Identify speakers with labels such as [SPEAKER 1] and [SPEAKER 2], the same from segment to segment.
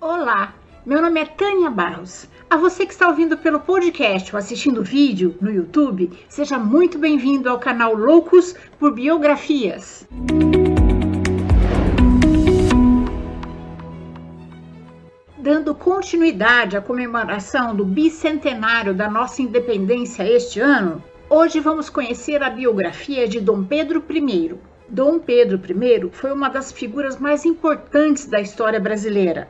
[SPEAKER 1] Olá, meu nome é Tânia Barros. A você que está ouvindo pelo podcast ou assistindo vídeo no YouTube, seja muito bem-vindo ao canal Loucos por Biografias. Dando continuidade à comemoração do bicentenário da nossa independência este ano, hoje vamos conhecer a biografia de Dom Pedro I. Dom Pedro I foi uma das figuras mais importantes da história brasileira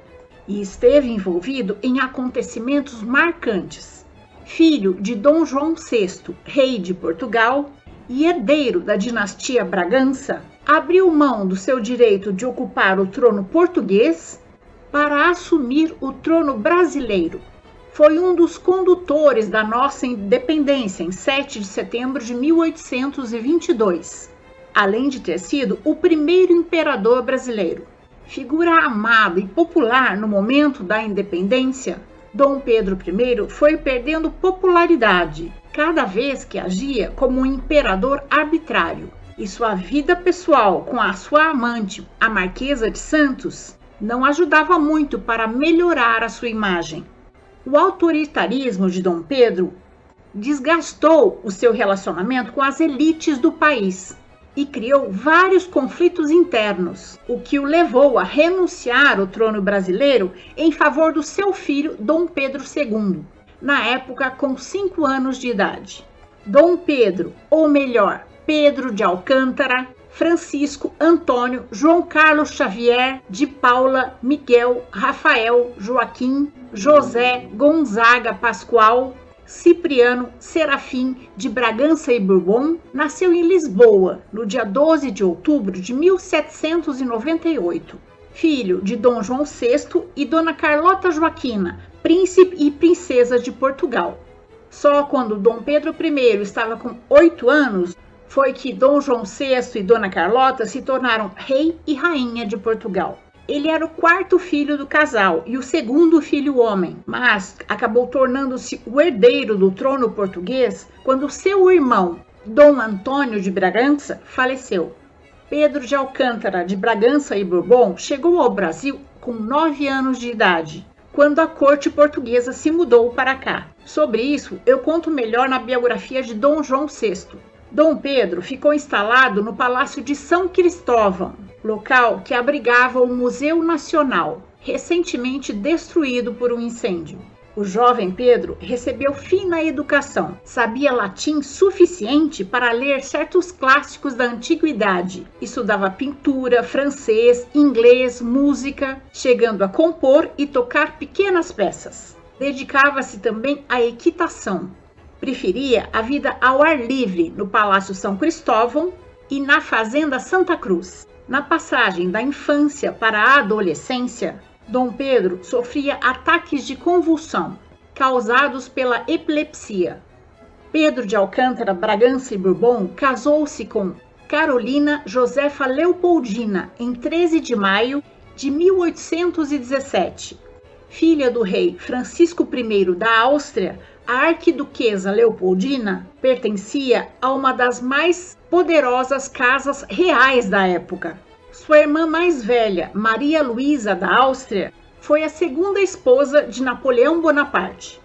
[SPEAKER 1] e esteve envolvido em acontecimentos marcantes. Filho de Dom João VI, rei de Portugal e herdeiro da dinastia Bragança, abriu mão do seu direito de ocupar o trono português para assumir o trono brasileiro. Foi um dos condutores da nossa independência em 7 de setembro de 1822, além de ter sido o primeiro imperador brasileiro. Figura amada e popular no momento da independência, Dom Pedro I foi perdendo popularidade cada vez que agia como um imperador arbitrário, e sua vida pessoal com a sua amante, a Marquesa de Santos, não ajudava muito para melhorar a sua imagem. O autoritarismo de Dom Pedro desgastou o seu relacionamento com as elites do país e criou vários conflitos internos, o que o levou a renunciar ao trono brasileiro em favor do seu filho Dom Pedro II, na época com cinco anos de idade. Dom Pedro, ou melhor, Pedro de Alcântara, Francisco, Antônio, João Carlos Xavier, de Paula, Miguel, Rafael, Joaquim, José, Gonzaga Pascoal, Cipriano Serafim de Bragança e Bourbon nasceu em Lisboa no dia 12 de outubro de 1798. Filho de Dom João VI e Dona Carlota Joaquina, príncipe e princesa de Portugal. Só quando Dom Pedro I estava com oito anos foi que Dom João VI e Dona Carlota se tornaram rei e rainha de Portugal. Ele era o quarto filho do casal e o segundo filho homem, mas acabou tornando-se o herdeiro do trono português quando seu irmão, Dom Antônio de Bragança, faleceu. Pedro de Alcântara de Bragança e Bourbon chegou ao Brasil com nove anos de idade, quando a corte portuguesa se mudou para cá. Sobre isso, eu conto melhor na biografia de Dom João VI. Dom Pedro ficou instalado no Palácio de São Cristóvão, local que abrigava o Museu Nacional, recentemente destruído por um incêndio. O jovem Pedro recebeu fina educação, sabia latim suficiente para ler certos clássicos da antiguidade, estudava pintura, francês, inglês, música, chegando a compor e tocar pequenas peças. Dedicava-se também à equitação. Preferia a vida ao ar livre no Palácio São Cristóvão e na Fazenda Santa Cruz. Na passagem da infância para a adolescência, Dom Pedro sofria ataques de convulsão causados pela epilepsia. Pedro de Alcântara Bragança e Bourbon casou-se com Carolina Josefa Leopoldina em 13 de maio de 1817. Filha do rei Francisco I da Áustria, a arquiduquesa Leopoldina pertencia a uma das mais poderosas casas reais da época. Sua irmã mais velha, Maria Luísa da Áustria, foi a segunda esposa de Napoleão Bonaparte.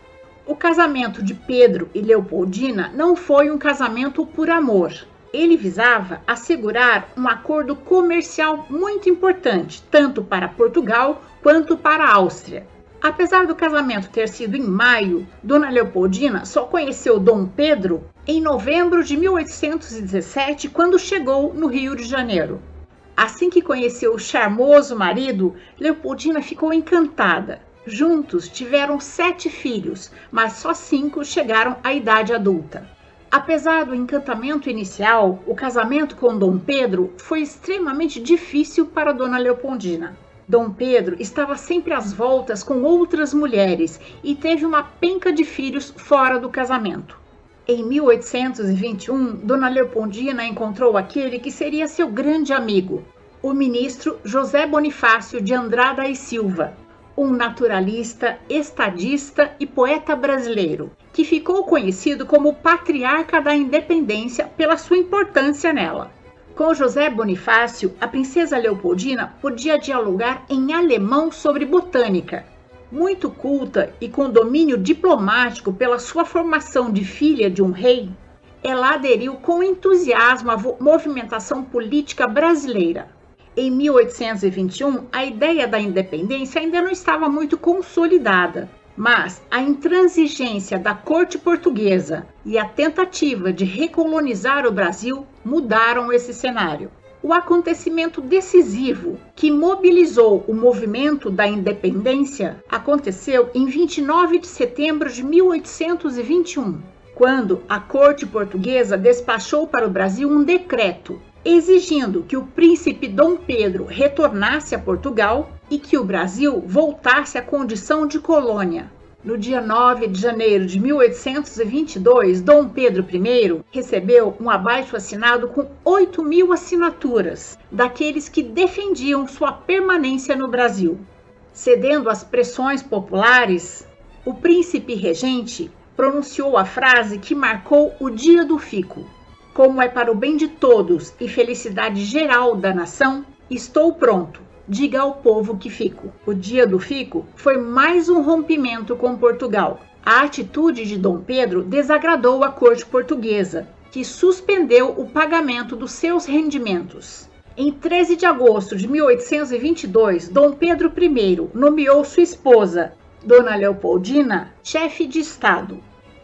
[SPEAKER 1] O casamento de Pedro e Leopoldina não foi um casamento por amor. Ele visava assegurar um acordo comercial muito importante, tanto para Portugal quanto para a Áustria. Apesar do casamento ter sido em maio, Dona Leopoldina só conheceu Dom Pedro em novembro de 1817, quando chegou no Rio de Janeiro. Assim que conheceu o charmoso marido, Leopoldina ficou encantada. Juntos tiveram sete filhos, mas só cinco chegaram à idade adulta. Apesar do encantamento inicial, o casamento com Dom Pedro foi extremamente difícil para Dona Leopoldina. Dom Pedro estava sempre às voltas com outras mulheres e teve uma penca de filhos fora do casamento. Em 1821, Dona Leopoldina encontrou aquele que seria seu grande amigo, o ministro José Bonifácio de Andrada e Silva, um naturalista, estadista e poeta brasileiro, que ficou conhecido como patriarca da independência pela sua importância nela. Com José Bonifácio, a princesa Leopoldina podia dialogar em alemão sobre botânica. Muito culta e com domínio diplomático pela sua formação de filha de um rei, ela aderiu com entusiasmo à movimentação política brasileira. Em 1821, a ideia da independência ainda não estava muito consolidada, mas a intransigência da corte portuguesa e a tentativa de recolonizar o Brasil mudaram esse cenário. O acontecimento decisivo que mobilizou o movimento da independência aconteceu em 29 de setembro de 1821, quando a corte portuguesa despachou para o Brasil um decreto exigindo que o príncipe Dom Pedro retornasse a Portugal e que o Brasil voltasse à condição de colônia. No dia 9 de janeiro de 1822, Dom Pedro I recebeu um abaixo assinado com 8 mil assinaturas daqueles que defendiam sua permanência no Brasil. Cedendo às pressões populares, o príncipe regente pronunciou a frase que marcou o dia do fico como é para o bem de todos e felicidade geral da nação, estou pronto. Diga ao povo que fico. O dia do fico foi mais um rompimento com Portugal. A atitude de Dom Pedro desagradou a corte portuguesa, que suspendeu o pagamento dos seus rendimentos. Em 13 de agosto de 1822, Dom Pedro I nomeou sua esposa, Dona Leopoldina, chefe de Estado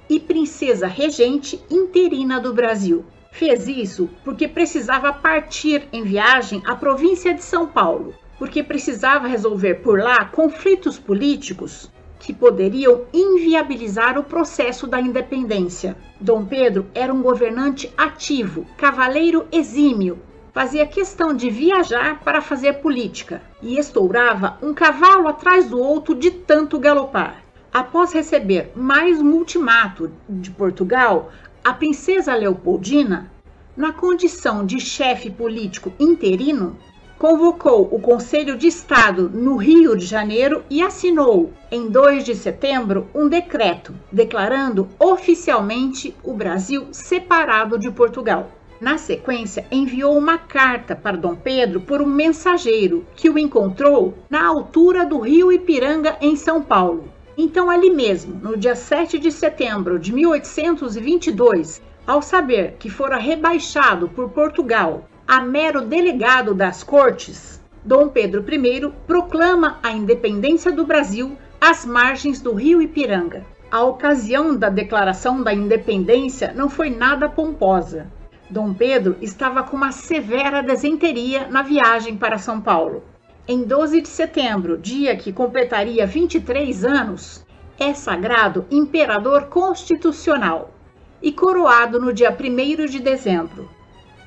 [SPEAKER 1] e princesa regente interina do Brasil. Fez isso porque precisava partir em viagem à província de São Paulo, porque precisava resolver por lá conflitos políticos que poderiam inviabilizar o processo da independência. Dom Pedro era um governante ativo, cavaleiro exímio, fazia questão de viajar para fazer política e estourava um cavalo atrás do outro de tanto galopar. Após receber mais um ultimato de Portugal, a princesa Leopoldina, na condição de chefe político interino, convocou o Conselho de Estado no Rio de Janeiro e assinou, em 2 de setembro, um decreto declarando oficialmente o Brasil separado de Portugal. Na sequência, enviou uma carta para Dom Pedro por um mensageiro que o encontrou na altura do rio Ipiranga, em São Paulo. Então, ali mesmo, no dia 7 de setembro de 1822, ao saber que fora rebaixado por Portugal a mero delegado das cortes, Dom Pedro I proclama a independência do Brasil às margens do rio Ipiranga. A ocasião da declaração da independência não foi nada pomposa. Dom Pedro estava com uma severa desenteria na viagem para São Paulo em 12 de setembro, dia que completaria 23 anos, é sagrado imperador constitucional e coroado no dia 1 de dezembro.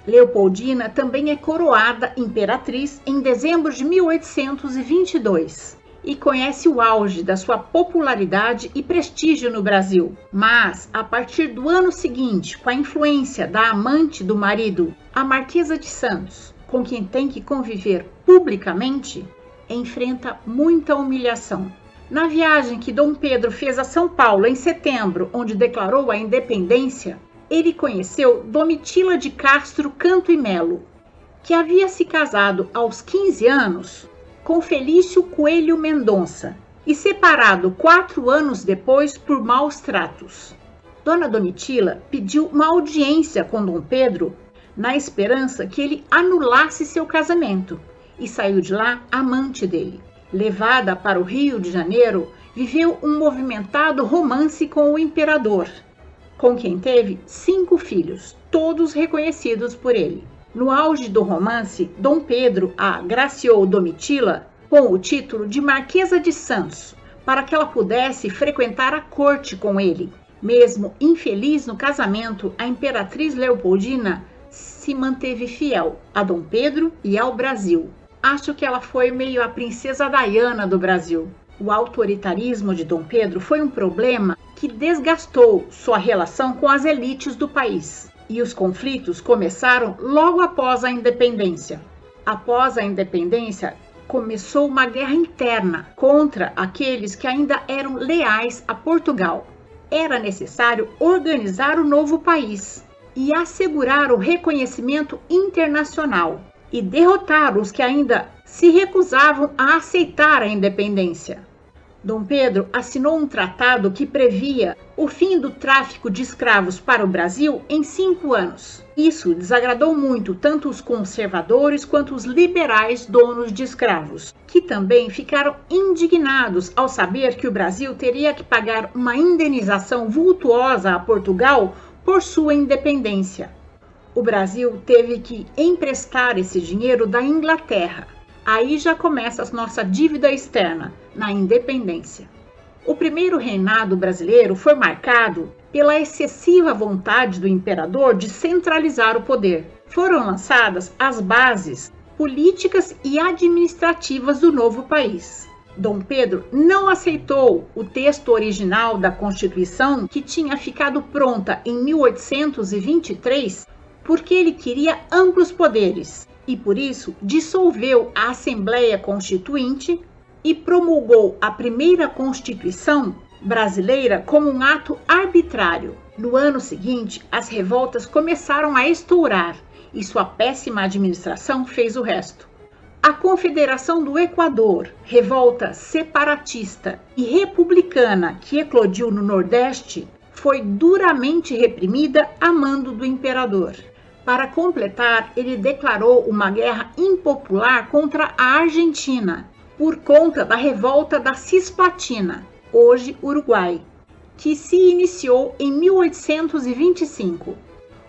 [SPEAKER 1] Leopoldina também é coroada imperatriz em dezembro de 1822 e conhece o auge da sua popularidade e prestígio no Brasil. Mas, a partir do ano seguinte, com a influência da amante do marido, a Marquesa de Santos, com quem tem que conviver publicamente, enfrenta muita humilhação. Na viagem que Dom Pedro fez a São Paulo em setembro, onde declarou a independência, ele conheceu Domitila de Castro Canto e Melo, que havia se casado aos 15 anos com Felício Coelho Mendonça e separado quatro anos depois por maus tratos. Dona Domitila pediu uma audiência com Dom Pedro na esperança que ele anulasse seu casamento, e saiu de lá amante dele. Levada para o Rio de Janeiro, viveu um movimentado romance com o imperador, com quem teve cinco filhos, todos reconhecidos por ele. No auge do romance, Dom Pedro a graciou Domitila com o título de Marquesa de Santos, para que ela pudesse frequentar a corte com ele. Mesmo infeliz no casamento, a imperatriz Leopoldina se manteve fiel a Dom Pedro e ao Brasil. Acho que ela foi meio a princesa Diana do Brasil. O autoritarismo de Dom Pedro foi um problema que desgastou sua relação com as elites do país. E os conflitos começaram logo após a independência. Após a independência, começou uma guerra interna contra aqueles que ainda eram leais a Portugal. Era necessário organizar o novo país e assegurar o reconhecimento internacional e derrotar os que ainda se recusavam a aceitar a independência. Dom Pedro assinou um tratado que previa o fim do tráfico de escravos para o Brasil em cinco anos. Isso desagradou muito tanto os conservadores quanto os liberais donos de escravos, que também ficaram indignados ao saber que o Brasil teria que pagar uma indenização vultuosa a Portugal por sua independência. O Brasil teve que emprestar esse dinheiro da Inglaterra. Aí já começa a nossa dívida externa na independência. O primeiro reinado brasileiro foi marcado pela excessiva vontade do imperador de centralizar o poder. Foram lançadas as bases políticas e administrativas do novo país. Dom Pedro não aceitou o texto original da Constituição, que tinha ficado pronta em 1823, porque ele queria amplos poderes e, por isso, dissolveu a Assembleia Constituinte e promulgou a primeira Constituição brasileira como um ato arbitrário. No ano seguinte, as revoltas começaram a estourar e sua péssima administração fez o resto. A Confederação do Equador, revolta separatista e republicana que eclodiu no Nordeste, foi duramente reprimida a mando do imperador. Para completar, ele declarou uma guerra impopular contra a Argentina por conta da revolta da Cisplatina, hoje Uruguai, que se iniciou em 1825.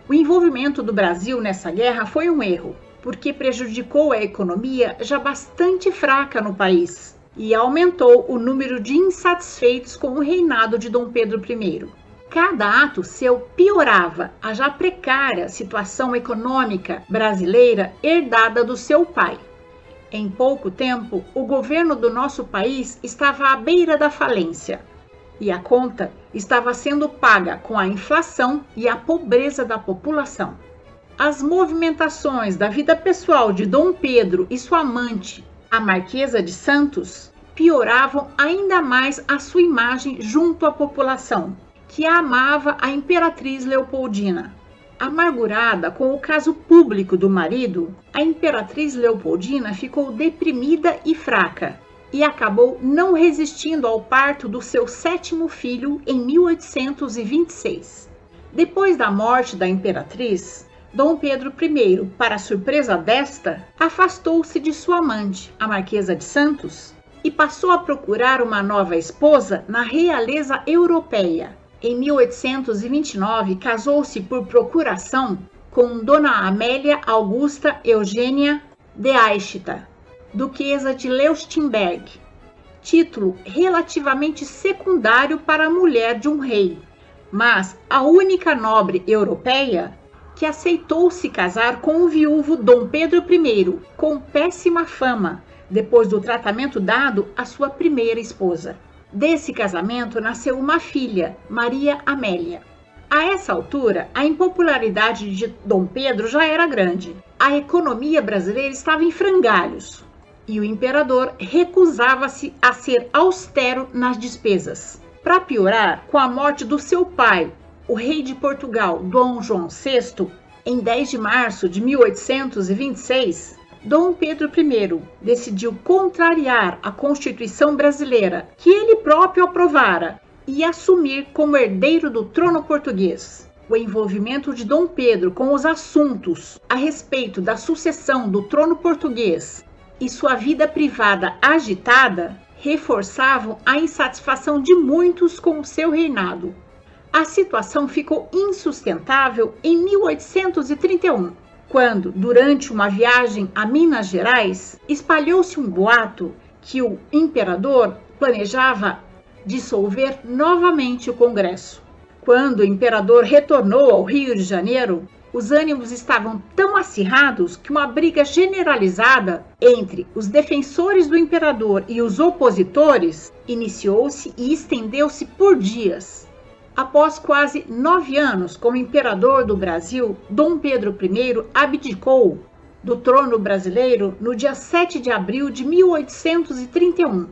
[SPEAKER 1] O envolvimento do Brasil nessa guerra foi um erro, porque prejudicou a economia já bastante fraca no país e aumentou o número de insatisfeitos com o reinado de Dom Pedro I. Cada ato seu piorava a já precária situação econômica brasileira herdada do seu pai. Em pouco tempo, o governo do nosso país estava à beira da falência e a conta estava sendo paga com a inflação e a pobreza da população. As movimentações da vida pessoal de Dom Pedro e sua amante, a Marquesa de Santos, pioravam ainda mais a sua imagem junto à população, que amava a imperatriz Leopoldina. Amargurada com o caso público do marido, a imperatriz Leopoldina ficou deprimida e fraca e acabou não resistindo ao parto do seu sétimo filho em 1826. Depois da morte da imperatriz, Dom Pedro I, para surpresa desta, afastou-se de sua amante, a Marquesa de Santos, e passou a procurar uma nova esposa na realeza europeia, em 1829, casou-se por procuração com Dona Amélia Augusta Eugênia de Eichta, Duquesa de Leuchtenberg, título relativamente secundário para a mulher de um rei, mas a única nobre europeia que aceitou se casar com o viúvo Dom Pedro I, com péssima fama, depois do tratamento dado à sua primeira esposa. Desse casamento nasceu uma filha, Maria Amélia. A essa altura, a impopularidade de Dom Pedro já era grande. A economia brasileira estava em frangalhos e o imperador recusava-se a ser austero nas despesas. Para piorar, com a morte do seu pai, o rei de Portugal, Dom João VI, em 10 de março de 1826, Dom Pedro I decidiu contrariar a Constituição brasileira, que ele próprio aprovara, e assumir como herdeiro do trono português. O envolvimento de Dom Pedro com os assuntos a respeito da sucessão do trono português e sua vida privada agitada reforçavam a insatisfação de muitos com o seu reinado. A situação ficou insustentável em 1831 quando, durante uma viagem a Minas Gerais, espalhou-se um boato que o imperador planejava dissolver novamente o Congresso. Quando o imperador retornou ao Rio de Janeiro, os ânimos estavam tão acirrados que uma briga generalizada entre os defensores do imperador e os opositores iniciou-se e estendeu-se por dias. Após quase nove anos como imperador do Brasil, Dom Pedro I abdicou do trono brasileiro no dia 7 de abril de 1831,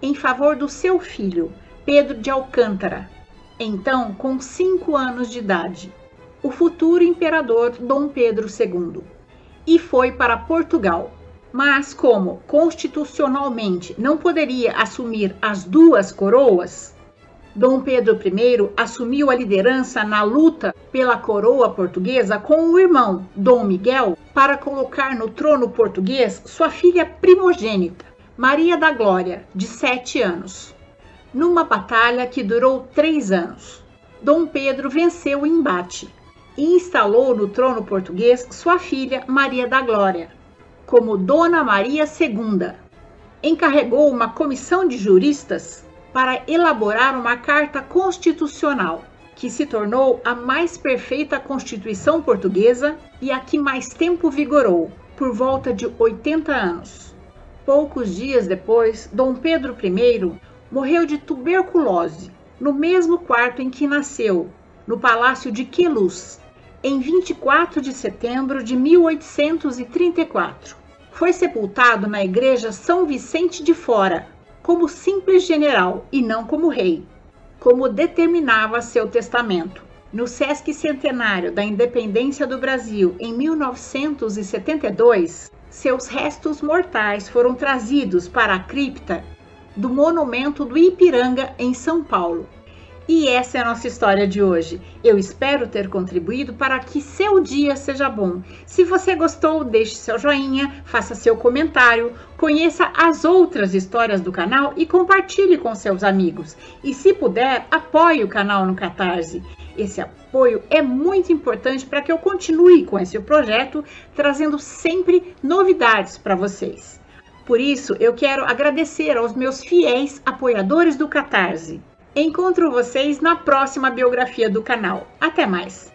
[SPEAKER 1] em favor do seu filho, Pedro de Alcântara, então com cinco anos de idade. o futuro imperador Dom Pedro II e foi para Portugal. Mas, como constitucionalmente não poderia assumir as duas coroas, Dom Pedro I assumiu a liderança na luta pela coroa portuguesa com o irmão, Dom Miguel, para colocar no trono português sua filha primogênita, Maria da Glória, de sete anos. Numa batalha que durou três anos, Dom Pedro venceu o embate e instalou no trono português sua filha Maria da Glória, como Dona Maria II. Encarregou uma comissão de juristas para elaborar uma carta constitucional, que se tornou a mais perfeita Constituição portuguesa e a que mais tempo vigorou, por volta de 80 anos. Poucos dias depois, Dom Pedro I morreu de tuberculose no mesmo quarto em que nasceu, no Palácio de Queluz, em 24 de setembro de 1834. Foi sepultado na Igreja São Vicente de Fora, como simples general e não como rei, como determinava seu testamento. No Sesc Centenário da Independência do Brasil, em 1972, seus restos mortais foram trazidos para a cripta do Monumento do Ipiranga, em São Paulo. E essa é a nossa história de hoje. Eu espero ter contribuído para que seu dia seja bom. Se você gostou, deixe seu joinha, faça seu comentário, conheça as outras histórias do canal e compartilhe com seus amigos. E se puder, apoie o canal no Catarse. Esse apoio é muito importante para que eu continue com esse projeto, trazendo sempre novidades para vocês. Por isso, eu quero agradecer aos meus fiéis apoiadores do Catarse. Encontro vocês na próxima biografia do canal. Até mais!